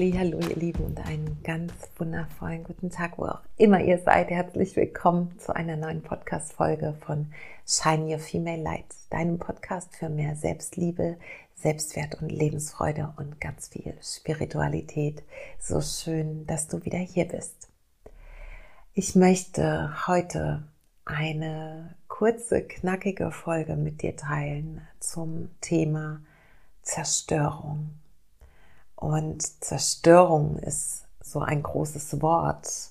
Hallo ihr Lieben und einen ganz wundervollen guten Tag, wo auch immer ihr seid. Herzlich willkommen zu einer neuen Podcast-Folge von Shine Your Female Light, deinem Podcast für mehr Selbstliebe, Selbstwert und Lebensfreude und ganz viel Spiritualität. So schön, dass du wieder hier bist. Ich möchte heute eine kurze, knackige Folge mit dir teilen zum Thema Zerstörung. Und Zerstörung ist so ein großes Wort.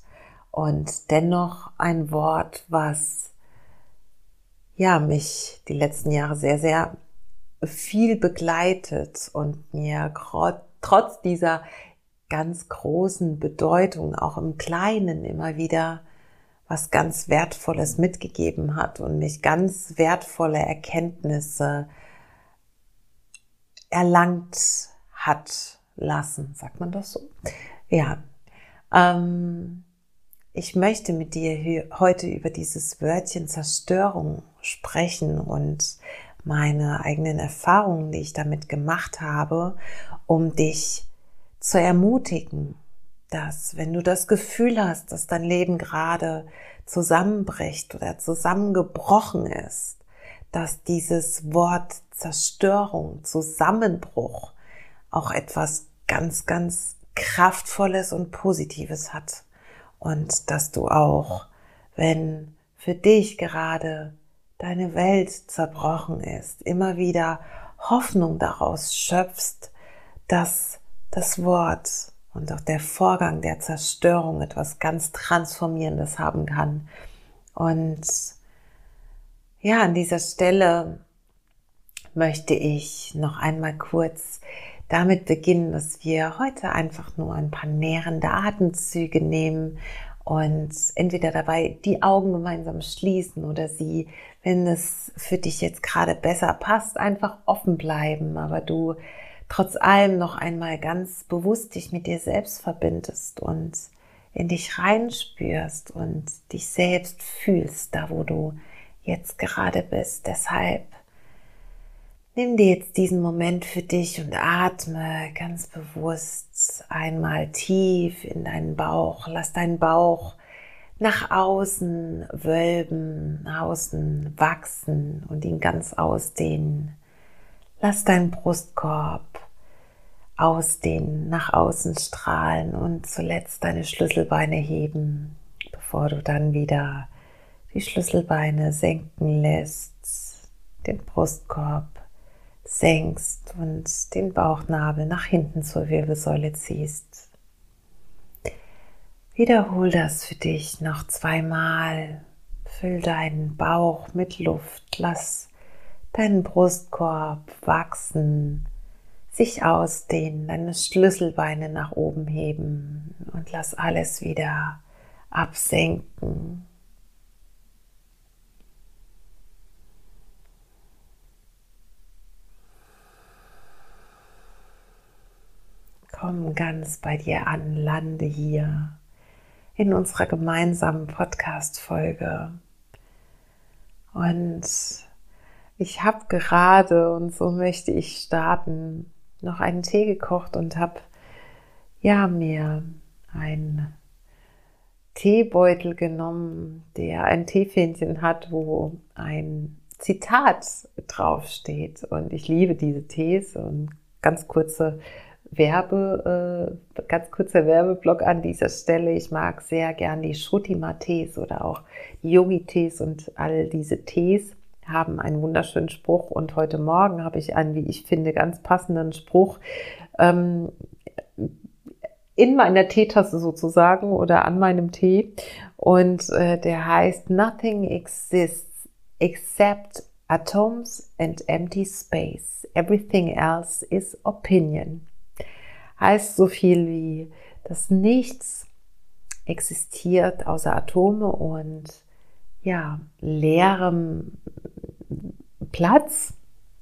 Und dennoch ein Wort, was ja mich die letzten Jahre sehr, sehr viel begleitet und mir trotz dieser ganz großen Bedeutung auch im Kleinen immer wieder was ganz Wertvolles mitgegeben hat und mich ganz wertvolle Erkenntnisse erlangt hat lassen. Sagt man das so? Ja. Ähm, ich möchte mit dir heute über dieses Wörtchen Zerstörung sprechen und meine eigenen Erfahrungen, die ich damit gemacht habe, um dich zu ermutigen, dass wenn du das Gefühl hast, dass dein Leben gerade zusammenbricht oder zusammengebrochen ist, dass dieses Wort Zerstörung, Zusammenbruch auch etwas ganz, ganz Kraftvolles und Positives hat. Und dass du auch, wenn für dich gerade deine Welt zerbrochen ist, immer wieder Hoffnung daraus schöpfst, dass das Wort und auch der Vorgang der Zerstörung etwas ganz Transformierendes haben kann. Und ja, an dieser Stelle möchte ich noch einmal kurz damit beginnen, dass wir heute einfach nur ein paar nährende Atemzüge nehmen und entweder dabei die Augen gemeinsam schließen oder sie, wenn es für dich jetzt gerade besser passt, einfach offen bleiben, aber du trotz allem noch einmal ganz bewusst dich mit dir selbst verbindest und in dich reinspürst und dich selbst fühlst, da wo du jetzt gerade bist. Deshalb Nimm dir jetzt diesen Moment für dich und atme ganz bewusst einmal tief in deinen Bauch. Lass deinen Bauch nach außen wölben, nach außen wachsen und ihn ganz ausdehnen. Lass deinen Brustkorb ausdehnen, nach außen strahlen und zuletzt deine Schlüsselbeine heben, bevor du dann wieder die Schlüsselbeine senken lässt, den Brustkorb senkst und den Bauchnabel nach hinten zur Wirbelsäule ziehst. Wiederhol das für dich noch zweimal. Füll deinen Bauch mit Luft, lass deinen Brustkorb wachsen, sich ausdehnen, deine Schlüsselbeine nach oben heben und lass alles wieder absenken. Komm ganz bei dir an, lande hier in unserer gemeinsamen Podcast-Folge. Und ich habe gerade, und so möchte ich starten, noch einen Tee gekocht und habe ja mir einen Teebeutel genommen, der ein Teefähnchen hat, wo ein Zitat draufsteht. Und ich liebe diese Tees und ganz kurze Werbe, äh, ganz kurzer Werbeblock an dieser Stelle. Ich mag sehr gern die Shrutima-Tees oder auch Yogi-Tees und all diese Tees haben einen wunderschönen Spruch und heute Morgen habe ich einen, wie ich finde, ganz passenden Spruch ähm, in meiner Teetasse sozusagen oder an meinem Tee und äh, der heißt Nothing exists except atoms and empty space. Everything else is opinion heißt so viel wie, dass nichts existiert außer Atome und ja, leerem Platz.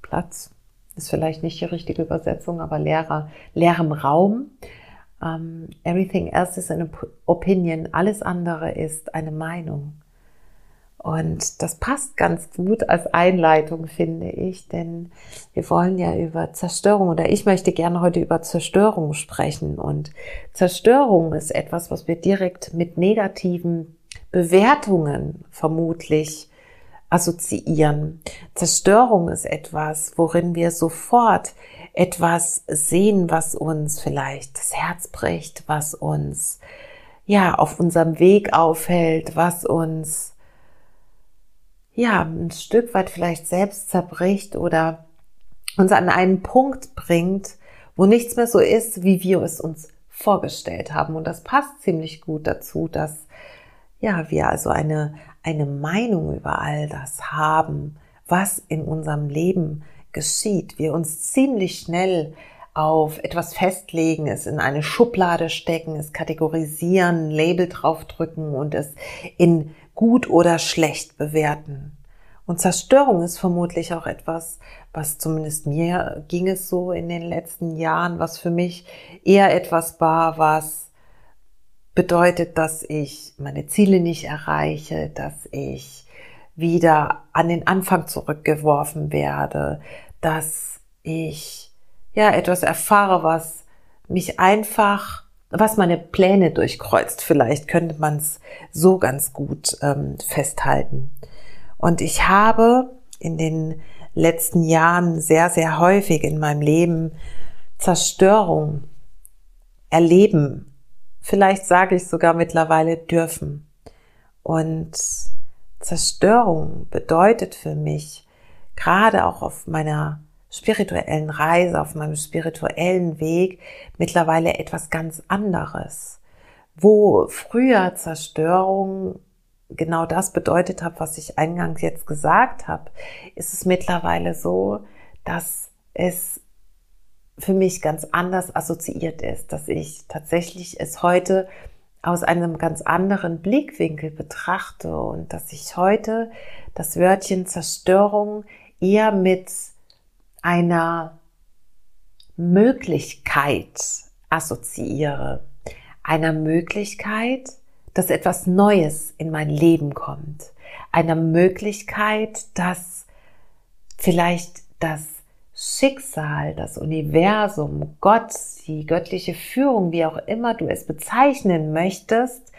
Platz ist vielleicht nicht die richtige Übersetzung, aber leerer, leerem Raum. Um, ähm, everything else is an opinion. Alles andere ist eine Meinung. Und das passt ganz gut als Einleitung, finde ich, denn wir wollen ja über Zerstörung oder ich möchte gerne heute über Zerstörung sprechen. Und Zerstörung ist etwas, was wir direkt mit negativen Bewertungen vermutlich assoziieren. Zerstörung ist etwas, worin wir sofort etwas sehen, was uns vielleicht das Herz bricht, was uns ja auf unserem Weg aufhält, was uns ja, ein Stück weit vielleicht selbst zerbricht oder uns an einen Punkt bringt, wo nichts mehr so ist, wie wir es uns vorgestellt haben. Und das passt ziemlich gut dazu, dass ja, wir also eine, eine Meinung über all das haben, was in unserem Leben geschieht. Wir uns ziemlich schnell auf etwas festlegen, es in eine Schublade stecken, es kategorisieren, Label draufdrücken und es in gut oder schlecht bewerten. Und Zerstörung ist vermutlich auch etwas, was zumindest mir ging es so in den letzten Jahren, was für mich eher etwas war, was bedeutet, dass ich meine Ziele nicht erreiche, dass ich wieder an den Anfang zurückgeworfen werde, dass ich ja etwas erfahre, was mich einfach was meine Pläne durchkreuzt. Vielleicht könnte man es so ganz gut ähm, festhalten. Und ich habe in den letzten Jahren sehr, sehr häufig in meinem Leben Zerstörung erleben. Vielleicht sage ich sogar mittlerweile dürfen. Und Zerstörung bedeutet für mich, gerade auch auf meiner spirituellen Reise, auf meinem spirituellen Weg mittlerweile etwas ganz anderes. Wo früher Zerstörung genau das bedeutet hat, was ich eingangs jetzt gesagt habe, ist es mittlerweile so, dass es für mich ganz anders assoziiert ist, dass ich tatsächlich es heute aus einem ganz anderen Blickwinkel betrachte und dass ich heute das Wörtchen Zerstörung eher mit einer Möglichkeit assoziiere, einer Möglichkeit, dass etwas Neues in mein Leben kommt, einer Möglichkeit, dass vielleicht das Schicksal, das Universum, Gott, die göttliche Führung, wie auch immer du es bezeichnen möchtest,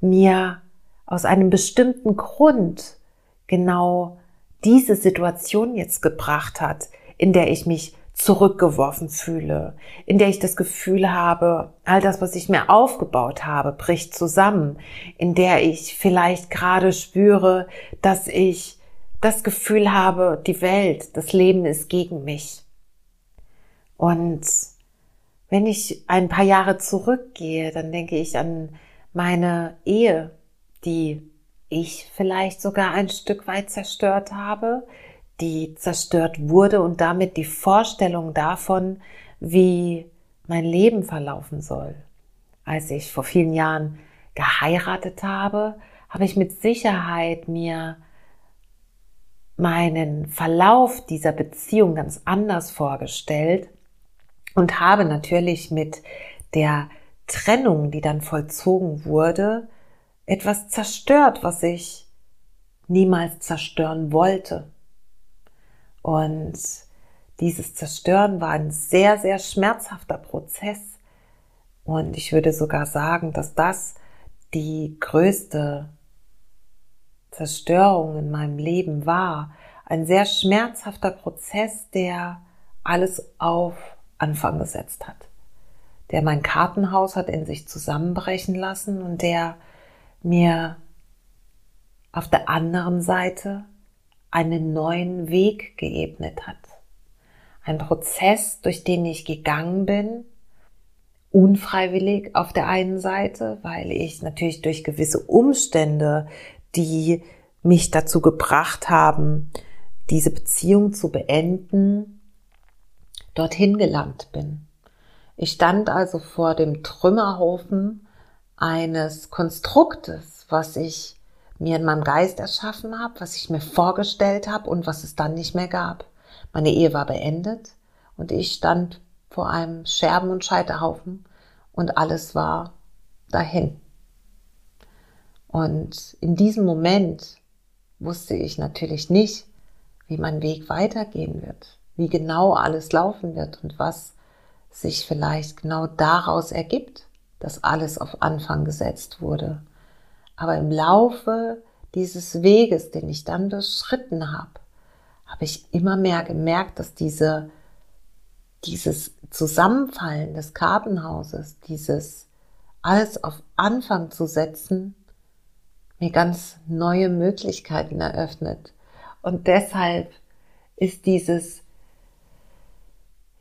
mir aus einem bestimmten Grund genau diese Situation jetzt gebracht hat, in der ich mich zurückgeworfen fühle, in der ich das Gefühl habe, all das, was ich mir aufgebaut habe, bricht zusammen, in der ich vielleicht gerade spüre, dass ich das Gefühl habe, die Welt, das Leben ist gegen mich. Und wenn ich ein paar Jahre zurückgehe, dann denke ich an meine Ehe, die ich vielleicht sogar ein Stück weit zerstört habe, die zerstört wurde und damit die Vorstellung davon, wie mein Leben verlaufen soll. Als ich vor vielen Jahren geheiratet habe, habe ich mit Sicherheit mir meinen Verlauf dieser Beziehung ganz anders vorgestellt und habe natürlich mit der Trennung, die dann vollzogen wurde, etwas zerstört, was ich niemals zerstören wollte. Und dieses Zerstören war ein sehr, sehr schmerzhafter Prozess. Und ich würde sogar sagen, dass das die größte Zerstörung in meinem Leben war. Ein sehr schmerzhafter Prozess, der alles auf Anfang gesetzt hat. Der mein Kartenhaus hat in sich zusammenbrechen lassen und der mir auf der anderen Seite einen neuen Weg geebnet hat. Ein Prozess, durch den ich gegangen bin, unfreiwillig auf der einen Seite, weil ich natürlich durch gewisse Umstände, die mich dazu gebracht haben, diese Beziehung zu beenden, dorthin gelangt bin. Ich stand also vor dem Trümmerhaufen eines Konstruktes, was ich mir in meinem Geist erschaffen habe, was ich mir vorgestellt habe und was es dann nicht mehr gab. Meine Ehe war beendet und ich stand vor einem Scherben- und Scheiterhaufen und alles war dahin. Und in diesem Moment wusste ich natürlich nicht, wie mein Weg weitergehen wird, wie genau alles laufen wird und was sich vielleicht genau daraus ergibt, dass alles auf Anfang gesetzt wurde. Aber im Laufe dieses Weges, den ich dann beschritten habe, habe ich immer mehr gemerkt, dass diese, dieses Zusammenfallen des Kartenhauses, dieses alles auf Anfang zu setzen, mir ganz neue Möglichkeiten eröffnet. Und deshalb ist dieses,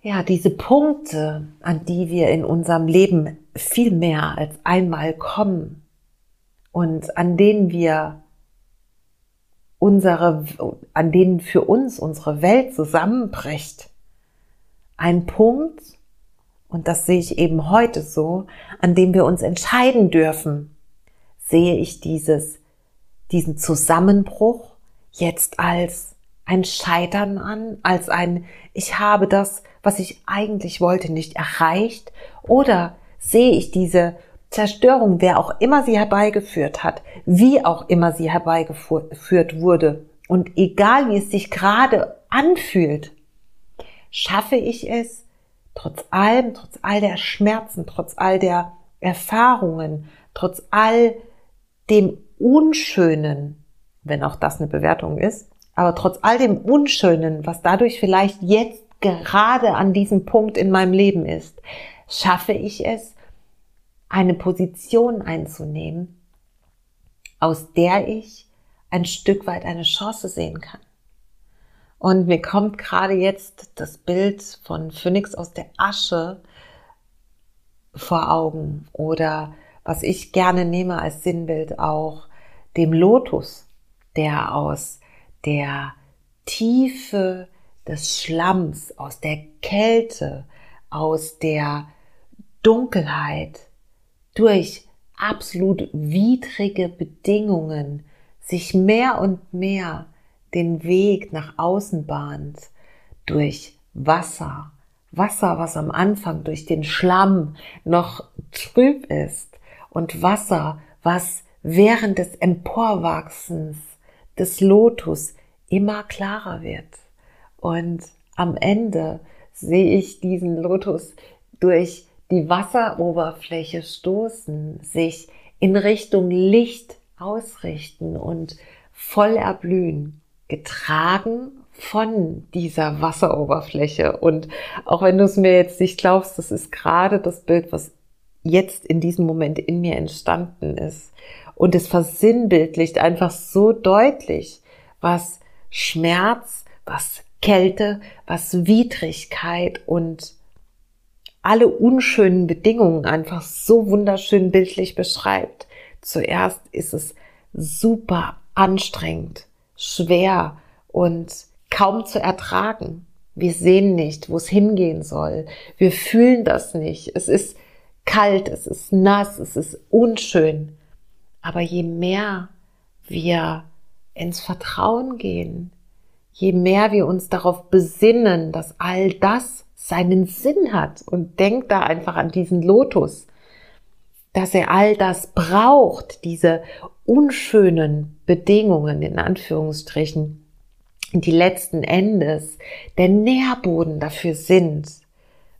ja, diese Punkte, an die wir in unserem Leben viel mehr als einmal kommen und an denen wir unsere, an denen für uns unsere Welt zusammenbricht. Ein Punkt, und das sehe ich eben heute so, an dem wir uns entscheiden dürfen. Sehe ich dieses, diesen Zusammenbruch jetzt als ein Scheitern an, als ein, ich habe das, was ich eigentlich wollte, nicht erreicht? Oder sehe ich diese Zerstörung, wer auch immer sie herbeigeführt hat, wie auch immer sie herbeigeführt wurde und egal wie es sich gerade anfühlt, schaffe ich es, trotz allem, trotz all der Schmerzen, trotz all der Erfahrungen, trotz all dem Unschönen, wenn auch das eine Bewertung ist, aber trotz all dem Unschönen, was dadurch vielleicht jetzt gerade an diesem Punkt in meinem Leben ist, schaffe ich es, eine Position einzunehmen, aus der ich ein Stück weit eine Chance sehen kann. Und mir kommt gerade jetzt das Bild von Phoenix aus der Asche vor Augen oder was ich gerne nehme als Sinnbild auch dem Lotus, der aus der Tiefe des Schlamms, aus der Kälte, aus der Dunkelheit durch absolut widrige Bedingungen sich mehr und mehr den Weg nach außen bahnt, durch Wasser, Wasser, was am Anfang durch den Schlamm noch trüb ist und Wasser, was während des Emporwachsens des Lotus immer klarer wird. Und am Ende sehe ich diesen Lotus durch die Wasseroberfläche stoßen, sich in Richtung Licht ausrichten und voll erblühen, getragen von dieser Wasseroberfläche. Und auch wenn du es mir jetzt nicht glaubst, das ist gerade das Bild, was jetzt in diesem Moment in mir entstanden ist. Und es versinnbildlicht einfach so deutlich, was Schmerz, was Kälte, was Widrigkeit und alle unschönen Bedingungen einfach so wunderschön bildlich beschreibt. Zuerst ist es super anstrengend, schwer und kaum zu ertragen. Wir sehen nicht, wo es hingehen soll. Wir fühlen das nicht. Es ist kalt, es ist nass, es ist unschön. Aber je mehr wir ins Vertrauen gehen, je mehr wir uns darauf besinnen, dass all das seinen Sinn hat und denkt da einfach an diesen Lotus, dass er all das braucht, diese unschönen Bedingungen in Anführungsstrichen, die letzten Endes der Nährboden dafür sind,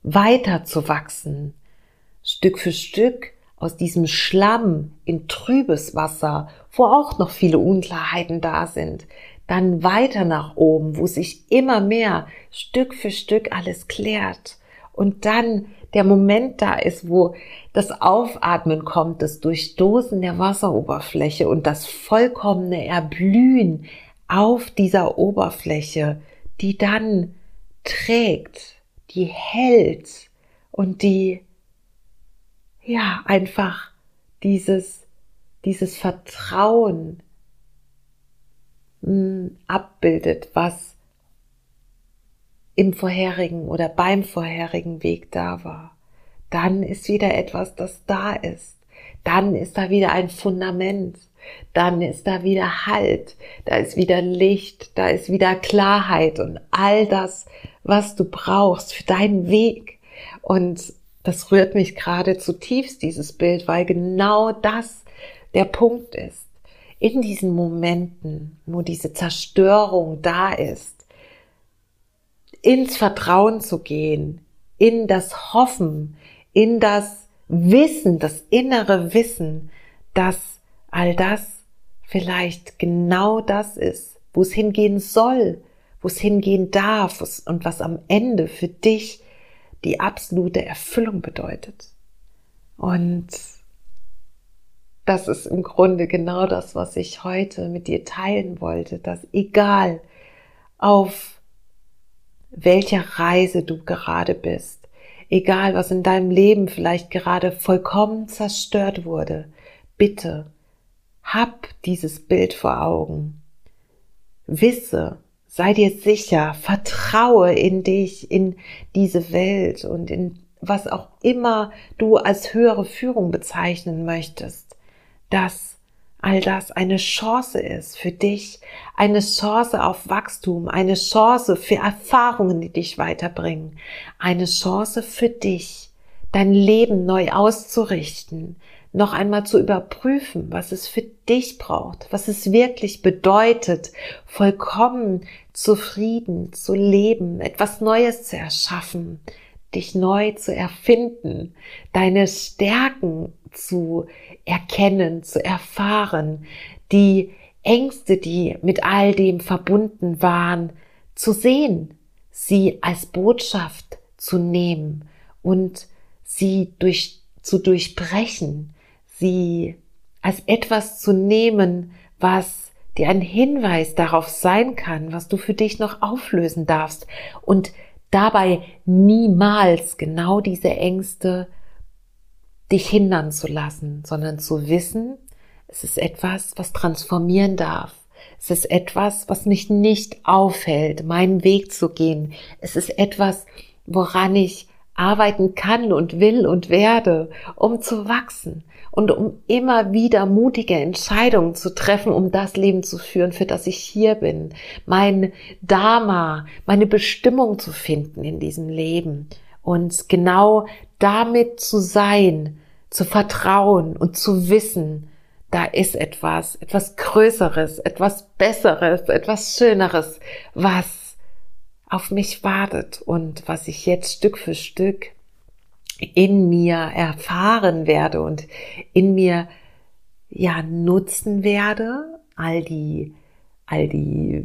weiter zu wachsen, Stück für Stück aus diesem Schlamm in trübes Wasser, wo auch noch viele Unklarheiten da sind, dann weiter nach oben, wo sich immer mehr Stück für Stück alles klärt. Und dann der Moment da ist, wo das Aufatmen kommt, das Durchstoßen der Wasseroberfläche und das vollkommene Erblühen auf dieser Oberfläche, die dann trägt, die hält und die ja einfach dieses dieses Vertrauen abbildet, was im vorherigen oder beim vorherigen Weg da war. Dann ist wieder etwas, das da ist. Dann ist da wieder ein Fundament. Dann ist da wieder Halt. Da ist wieder Licht. Da ist wieder Klarheit und all das, was du brauchst für deinen Weg. Und das rührt mich gerade zutiefst, dieses Bild, weil genau das der Punkt ist in diesen Momenten, wo diese Zerstörung da ist, ins Vertrauen zu gehen, in das Hoffen, in das Wissen, das innere Wissen, dass all das vielleicht genau das ist, wo es hingehen soll, wo es hingehen darf und was am Ende für dich die absolute Erfüllung bedeutet. Und das ist im Grunde genau das, was ich heute mit dir teilen wollte, dass egal auf welcher Reise du gerade bist, egal was in deinem Leben vielleicht gerade vollkommen zerstört wurde, bitte hab dieses Bild vor Augen. Wisse, sei dir sicher, vertraue in dich, in diese Welt und in was auch immer du als höhere Führung bezeichnen möchtest, dass all das eine Chance ist für dich, eine Chance auf Wachstum, eine Chance für Erfahrungen, die dich weiterbringen, eine Chance für dich, dein Leben neu auszurichten, noch einmal zu überprüfen, was es für dich braucht, was es wirklich bedeutet, vollkommen zufrieden zu leben, etwas Neues zu erschaffen, dich neu zu erfinden, deine Stärken zu erkennen, zu erfahren, die Ängste, die mit all dem verbunden waren, zu sehen, sie als Botschaft zu nehmen und sie durch, zu durchbrechen, sie als etwas zu nehmen, was dir ein Hinweis darauf sein kann, was du für dich noch auflösen darfst und dabei niemals genau diese Ängste dich hindern zu lassen, sondern zu wissen, es ist etwas, was transformieren darf. Es ist etwas, was mich nicht aufhält, meinen Weg zu gehen. Es ist etwas, woran ich arbeiten kann und will und werde, um zu wachsen und um immer wieder mutige Entscheidungen zu treffen, um das Leben zu führen, für das ich hier bin, mein Dharma, meine Bestimmung zu finden in diesem Leben und genau damit zu sein, zu vertrauen und zu wissen, da ist etwas, etwas Größeres, etwas Besseres, etwas Schöneres, was auf mich wartet und was ich jetzt Stück für Stück in mir erfahren werde und in mir ja nutzen werde, all die, all die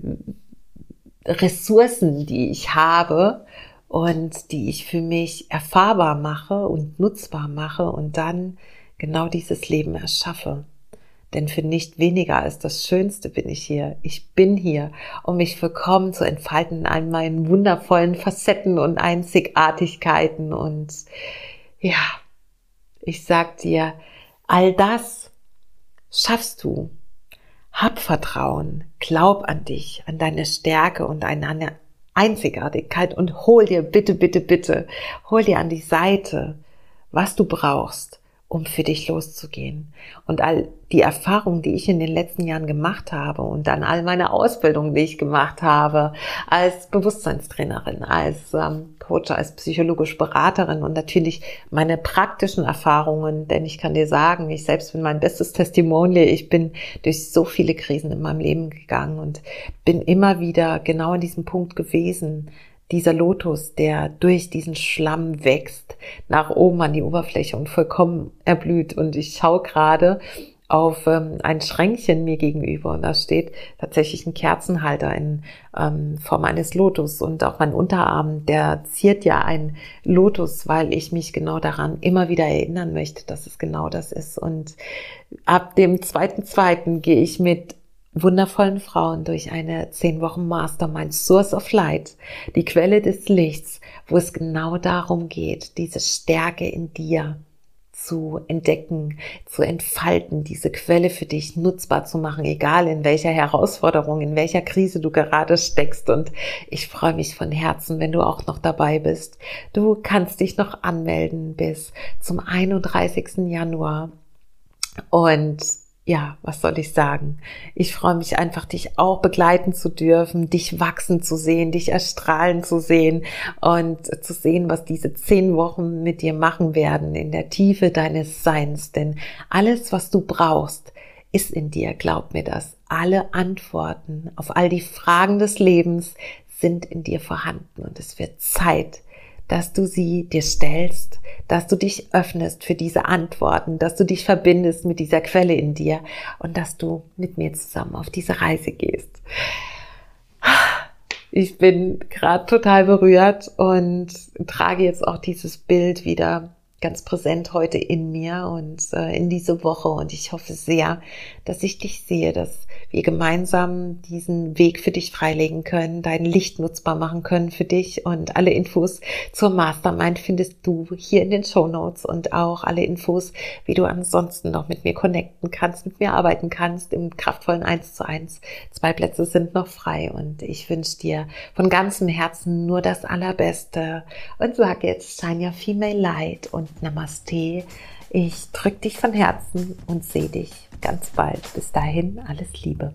Ressourcen, die ich habe und die ich für mich erfahrbar mache und nutzbar mache und dann genau dieses Leben erschaffe. Denn für nicht weniger als das Schönste bin ich hier. Ich bin hier, um mich vollkommen zu entfalten in all meinen wundervollen Facetten und Einzigartigkeiten. Und ja, ich sag dir, all das schaffst du. Hab Vertrauen, glaub an dich, an deine Stärke und an deine Einzigartigkeit und hol dir bitte, bitte, bitte, hol dir an die Seite, was du brauchst, um für dich loszugehen. Und all die Erfahrungen, die ich in den letzten Jahren gemacht habe und dann all meine Ausbildungen, die ich gemacht habe, als Bewusstseinstrainerin, als ähm, Coach, als psychologische Beraterin und natürlich meine praktischen Erfahrungen, denn ich kann dir sagen, ich selbst bin mein bestes Testimonial. Ich bin durch so viele Krisen in meinem Leben gegangen und bin immer wieder genau an diesem Punkt gewesen, dieser Lotus, der durch diesen Schlamm wächst, nach oben an die Oberfläche und vollkommen erblüht. Und ich schaue gerade auf ähm, ein Schränkchen mir gegenüber und da steht tatsächlich ein Kerzenhalter in ähm, Form eines Lotus und auch mein Unterarm, der ziert ja ein Lotus, weil ich mich genau daran immer wieder erinnern möchte, dass es genau das ist. Und ab dem zweiten zweiten gehe ich mit wundervollen Frauen durch eine zehn Wochen Mastermind Source of Light, die Quelle des Lichts, wo es genau darum geht, diese Stärke in dir zu entdecken, zu entfalten, diese Quelle für dich nutzbar zu machen, egal in welcher Herausforderung, in welcher Krise du gerade steckst. Und ich freue mich von Herzen, wenn du auch noch dabei bist. Du kannst dich noch anmelden bis zum 31. Januar. Und ja, was soll ich sagen? Ich freue mich einfach, dich auch begleiten zu dürfen, dich wachsen zu sehen, dich erstrahlen zu sehen und zu sehen, was diese zehn Wochen mit dir machen werden in der Tiefe deines Seins. Denn alles, was du brauchst, ist in dir, glaub mir das. Alle Antworten auf all die Fragen des Lebens sind in dir vorhanden und es wird Zeit, dass du sie dir stellst, dass du dich öffnest für diese Antworten, dass du dich verbindest mit dieser Quelle in dir und dass du mit mir zusammen auf diese Reise gehst. Ich bin gerade total berührt und trage jetzt auch dieses Bild wieder ganz präsent heute in mir und äh, in diese Woche. Und ich hoffe sehr, dass ich dich sehe, dass wir gemeinsam diesen Weg für dich freilegen können, dein Licht nutzbar machen können für dich. Und alle Infos zur Mastermind findest du hier in den Show Notes und auch alle Infos, wie du ansonsten noch mit mir connecten kannst, mit mir arbeiten kannst im kraftvollen 1 zu 1. Zwei Plätze sind noch frei und ich wünsche dir von ganzem Herzen nur das Allerbeste und sage jetzt Shine Your Female Light und Namaste. Ich drücke dich von Herzen und sehe dich ganz bald. Bis dahin alles Liebe.